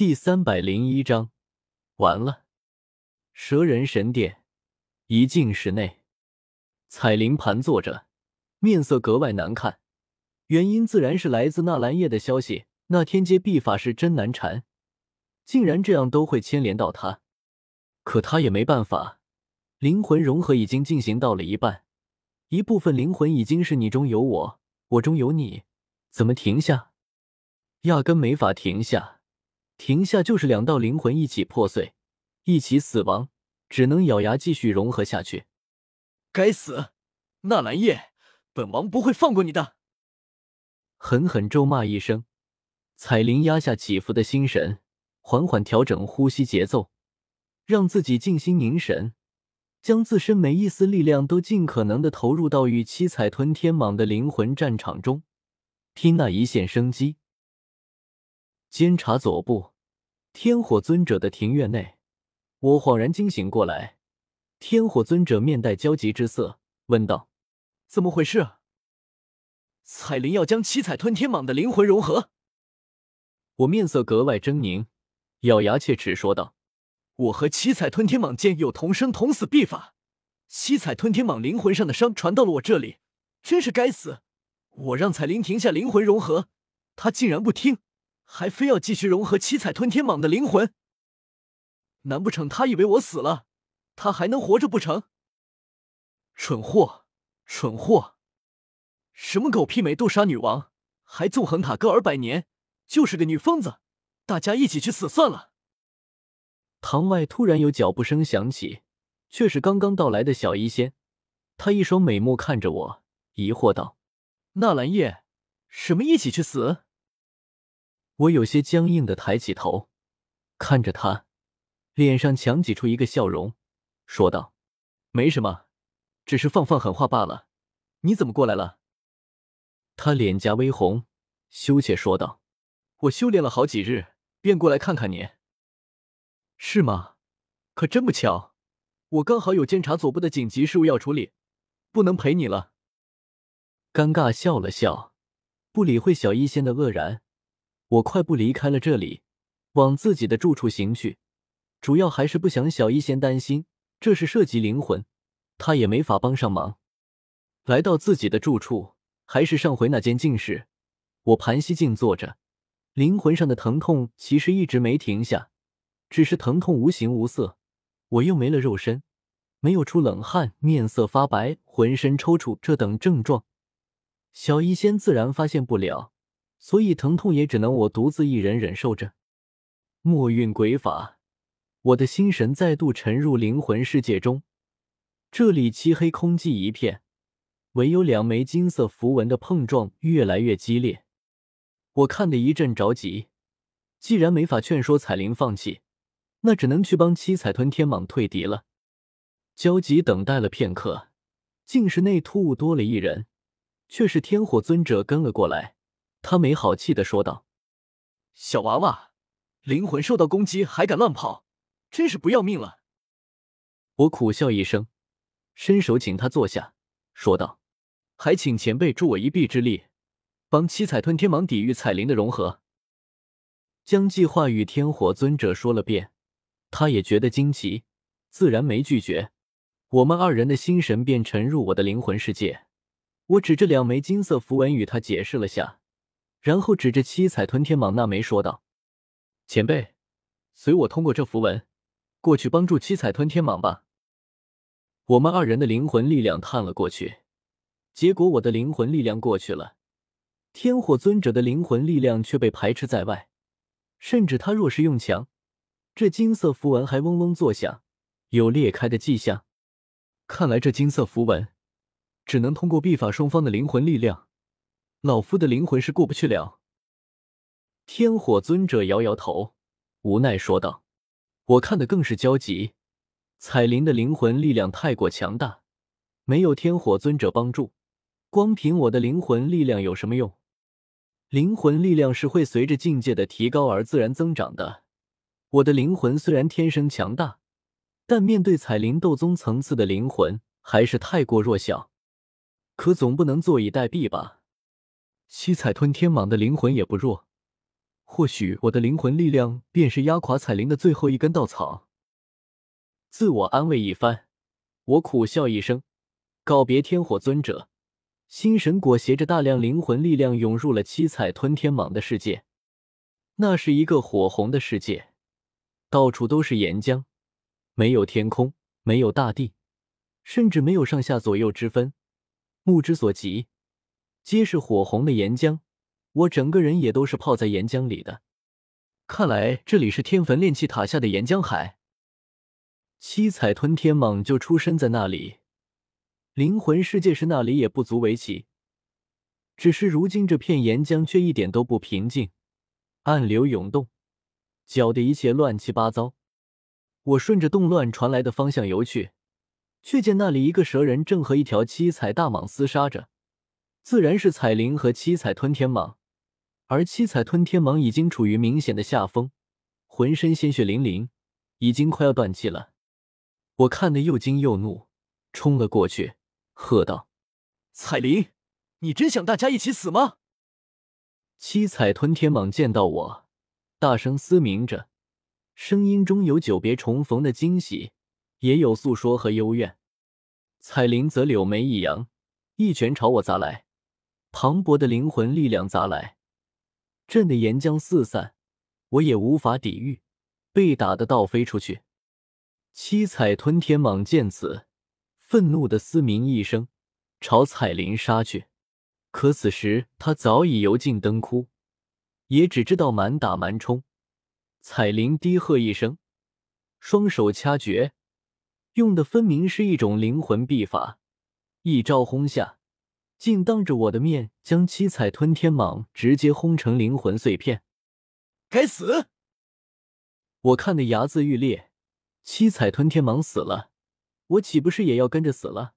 第三百零一章，完了。蛇人神殿一进室内，彩铃盘坐着，面色格外难看。原因自然是来自纳兰叶的消息。那天阶秘法是真难缠，竟然这样都会牵连到他。可他也没办法，灵魂融合已经进行到了一半，一部分灵魂已经是你中有我，我中有你，怎么停下？压根没法停下，停下就是两道灵魂一起破碎，一起死亡，只能咬牙继续融合下去。该死，纳兰叶，本王不会放过你的！狠狠咒骂一声，彩铃压下起伏的心神，缓缓调整呼吸节奏，让自己静心凝神，将自身每一丝力量都尽可能的投入到与七彩吞天蟒的灵魂战场中，拼那一线生机。监察左部，天火尊者的庭院内，我恍然惊醒过来，天火尊者面带焦急之色，问道：“怎么回事？”彩铃要将七彩吞天蟒的灵魂融合，我面色格外狰狞，咬牙切齿说道：“我和七彩吞天蟒间有同生同死秘法，七彩吞天蟒灵魂上的伤传到了我这里，真是该死！我让彩铃停下灵魂融合，她竟然不听，还非要继续融合七彩吞天蟒的灵魂。难不成他以为我死了，他还能活着不成？蠢货，蠢货！”什么狗屁美杜莎女王，还纵横塔戈尔百年，就是个女疯子！大家一起去死算了。堂外突然有脚步声响起，却是刚刚到来的小医仙。她一双美目看着我，疑惑道：“纳兰叶，什么一起去死？”我有些僵硬的抬起头，看着他，脸上强挤出一个笑容，说道：“没什么，只是放放狠话罢了。你怎么过来了？”他脸颊微红，羞怯说道：“我修炼了好几日，便过来看看你。是吗？可真不巧，我刚好有监察左部的紧急事务要处理，不能陪你了。”尴尬笑了笑，不理会小医仙的愕然。我快步离开了这里，往自己的住处行去。主要还是不想小医仙担心，这是涉及灵魂，他也没法帮上忙。来到自己的住处。还是上回那间静室，我盘膝静坐着，灵魂上的疼痛其实一直没停下，只是疼痛无形无色，我又没了肉身，没有出冷汗，面色发白，浑身抽搐这等症状，小医仙自然发现不了，所以疼痛也只能我独自一人忍受着。墨韵鬼法，我的心神再度沉入灵魂世界中，这里漆黑空寂一片。唯有两枚金色符文的碰撞越来越激烈，我看得一阵着急。既然没法劝说彩铃放弃，那只能去帮七彩吞天蟒退敌了。焦急等待了片刻，竟是内突兀多了一人，却是天火尊者跟了过来。他没好气的说道：“小娃娃，灵魂受到攻击还敢乱跑，真是不要命了。”我苦笑一声，伸手请他坐下，说道。还请前辈助我一臂之力，帮七彩吞天蟒抵御彩灵的融合。将计划与天火尊者说了遍，他也觉得惊奇，自然没拒绝。我们二人的心神便沉入我的灵魂世界。我指着两枚金色符文与他解释了下，然后指着七彩吞天蟒那枚说道：“前辈，随我通过这符文，过去帮助七彩吞天蟒吧。”我们二人的灵魂力量探了过去。结果我的灵魂力量过去了，天火尊者的灵魂力量却被排斥在外。甚至他若是用强，这金色符文还嗡嗡作响，有裂开的迹象。看来这金色符文只能通过秘法双方的灵魂力量，老夫的灵魂是过不去了。天火尊者摇摇头，无奈说道：“我看的更是焦急，彩铃的灵魂力量太过强大，没有天火尊者帮助。”光凭我的灵魂力量有什么用？灵魂力量是会随着境界的提高而自然增长的。我的灵魂虽然天生强大，但面对彩灵斗宗层次的灵魂，还是太过弱小。可总不能坐以待毙吧？七彩吞天蟒的灵魂也不弱，或许我的灵魂力量便是压垮彩铃的最后一根稻草。自我安慰一番，我苦笑一声，告别天火尊者，心神裹挟着大量灵魂力量涌入了七彩吞天蟒的世界。那是一个火红的世界，到处都是岩浆，没有天空，没有大地，甚至没有上下左右之分。目之所及，皆是火红的岩浆。我整个人也都是泡在岩浆里的，看来这里是天坟炼气塔下的岩浆海。七彩吞天蟒就出生在那里，灵魂世界是那里也不足为奇。只是如今这片岩浆却一点都不平静，暗流涌动，搅得一切乱七八糟。我顺着动乱传来的方向游去，却见那里一个蛇人正和一条七彩大蟒厮杀着，自然是彩铃和七彩吞天蟒。而七彩吞天蟒已经处于明显的下风，浑身鲜血淋淋，已经快要断气了。我看得又惊又怒，冲了过去，喝道：“彩铃，你真想大家一起死吗？”七彩吞天蟒见到我，大声嘶鸣着，声音中有久别重逢的惊喜，也有诉说和幽怨。彩铃则柳眉一扬，一拳朝我砸来，磅礴的灵魂力量砸来。震得岩浆四散，我也无法抵御，被打得倒飞出去。七彩吞天蟒见此，愤怒的嘶鸣一声，朝彩铃杀去。可此时他早已油尽灯枯，也只知道满打满冲。彩铃低喝一声，双手掐诀，用的分明是一种灵魂臂法，一招轰下。竟当着我的面将七彩吞天蟒直接轰成灵魂碎片！该死！我看得牙眦欲裂。七彩吞天蟒死了，我岂不是也要跟着死了？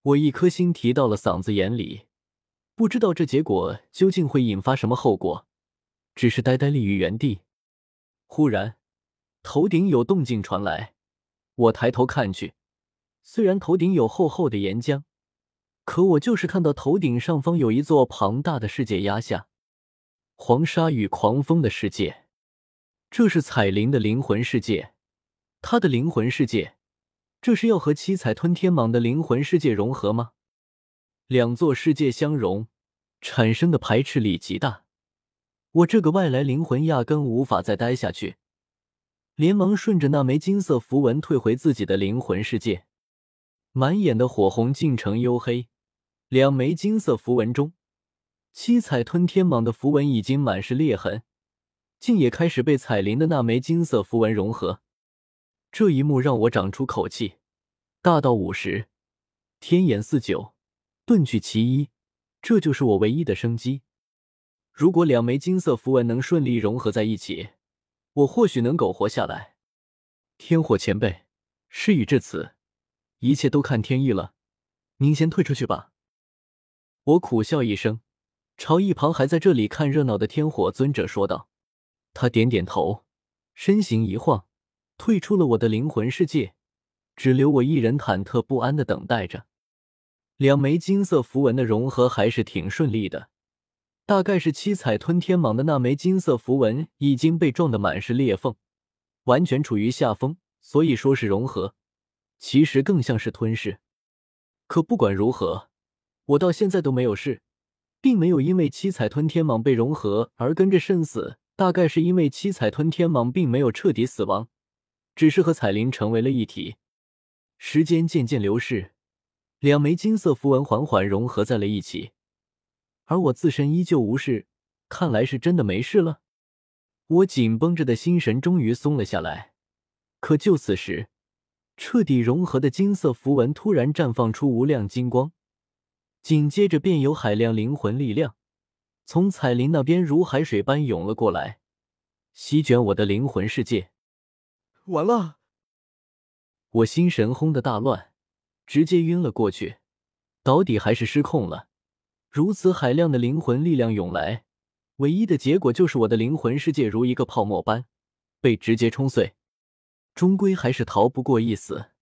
我一颗心提到了嗓子眼里，不知道这结果究竟会引发什么后果，只是呆呆立于原地。忽然，头顶有动静传来，我抬头看去，虽然头顶有厚厚的岩浆。可我就是看到头顶上方有一座庞大的世界压下，黄沙与狂风的世界，这是彩铃的灵魂世界，她的灵魂世界，这是要和七彩吞天蟒的灵魂世界融合吗？两座世界相融，产生的排斥力极大，我这个外来灵魂压根无法再待下去，连忙顺着那枚金色符文退回自己的灵魂世界，满眼的火红尽成黝黑。两枚金色符文中，七彩吞天蟒的符文已经满是裂痕，竟也开始被彩铃的那枚金色符文融合。这一幕让我长出口气，大道五十，天眼四九，遁去其一，这就是我唯一的生机。如果两枚金色符文能顺利融合在一起，我或许能苟活下来。天火前辈，事已至此，一切都看天意了，您先退出去吧。我苦笑一声，朝一旁还在这里看热闹的天火尊者说道：“他点点头，身形一晃，退出了我的灵魂世界，只留我一人忐忑不安的等待着。两枚金色符文的融合还是挺顺利的，大概是七彩吞天蟒的那枚金色符文已经被撞得满是裂缝，完全处于下风，所以说是融合，其实更像是吞噬。可不管如何。”我到现在都没有事，并没有因为七彩吞天蟒被融合而跟着身死。大概是因为七彩吞天蟒并没有彻底死亡，只是和彩铃成为了一体。时间渐渐流逝，两枚金色符文缓缓融合在了一起，而我自身依旧无事，看来是真的没事了。我紧绷着的心神终于松了下来。可就此时，彻底融合的金色符文突然绽放出无量金光。紧接着，便有海量灵魂力量从彩铃那边如海水般涌了过来，席卷我的灵魂世界。完了！我心神轰的大乱，直接晕了过去，到底还是失控了。如此海量的灵魂力量涌来，唯一的结果就是我的灵魂世界如一个泡沫般被直接冲碎，终归还是逃不过一死。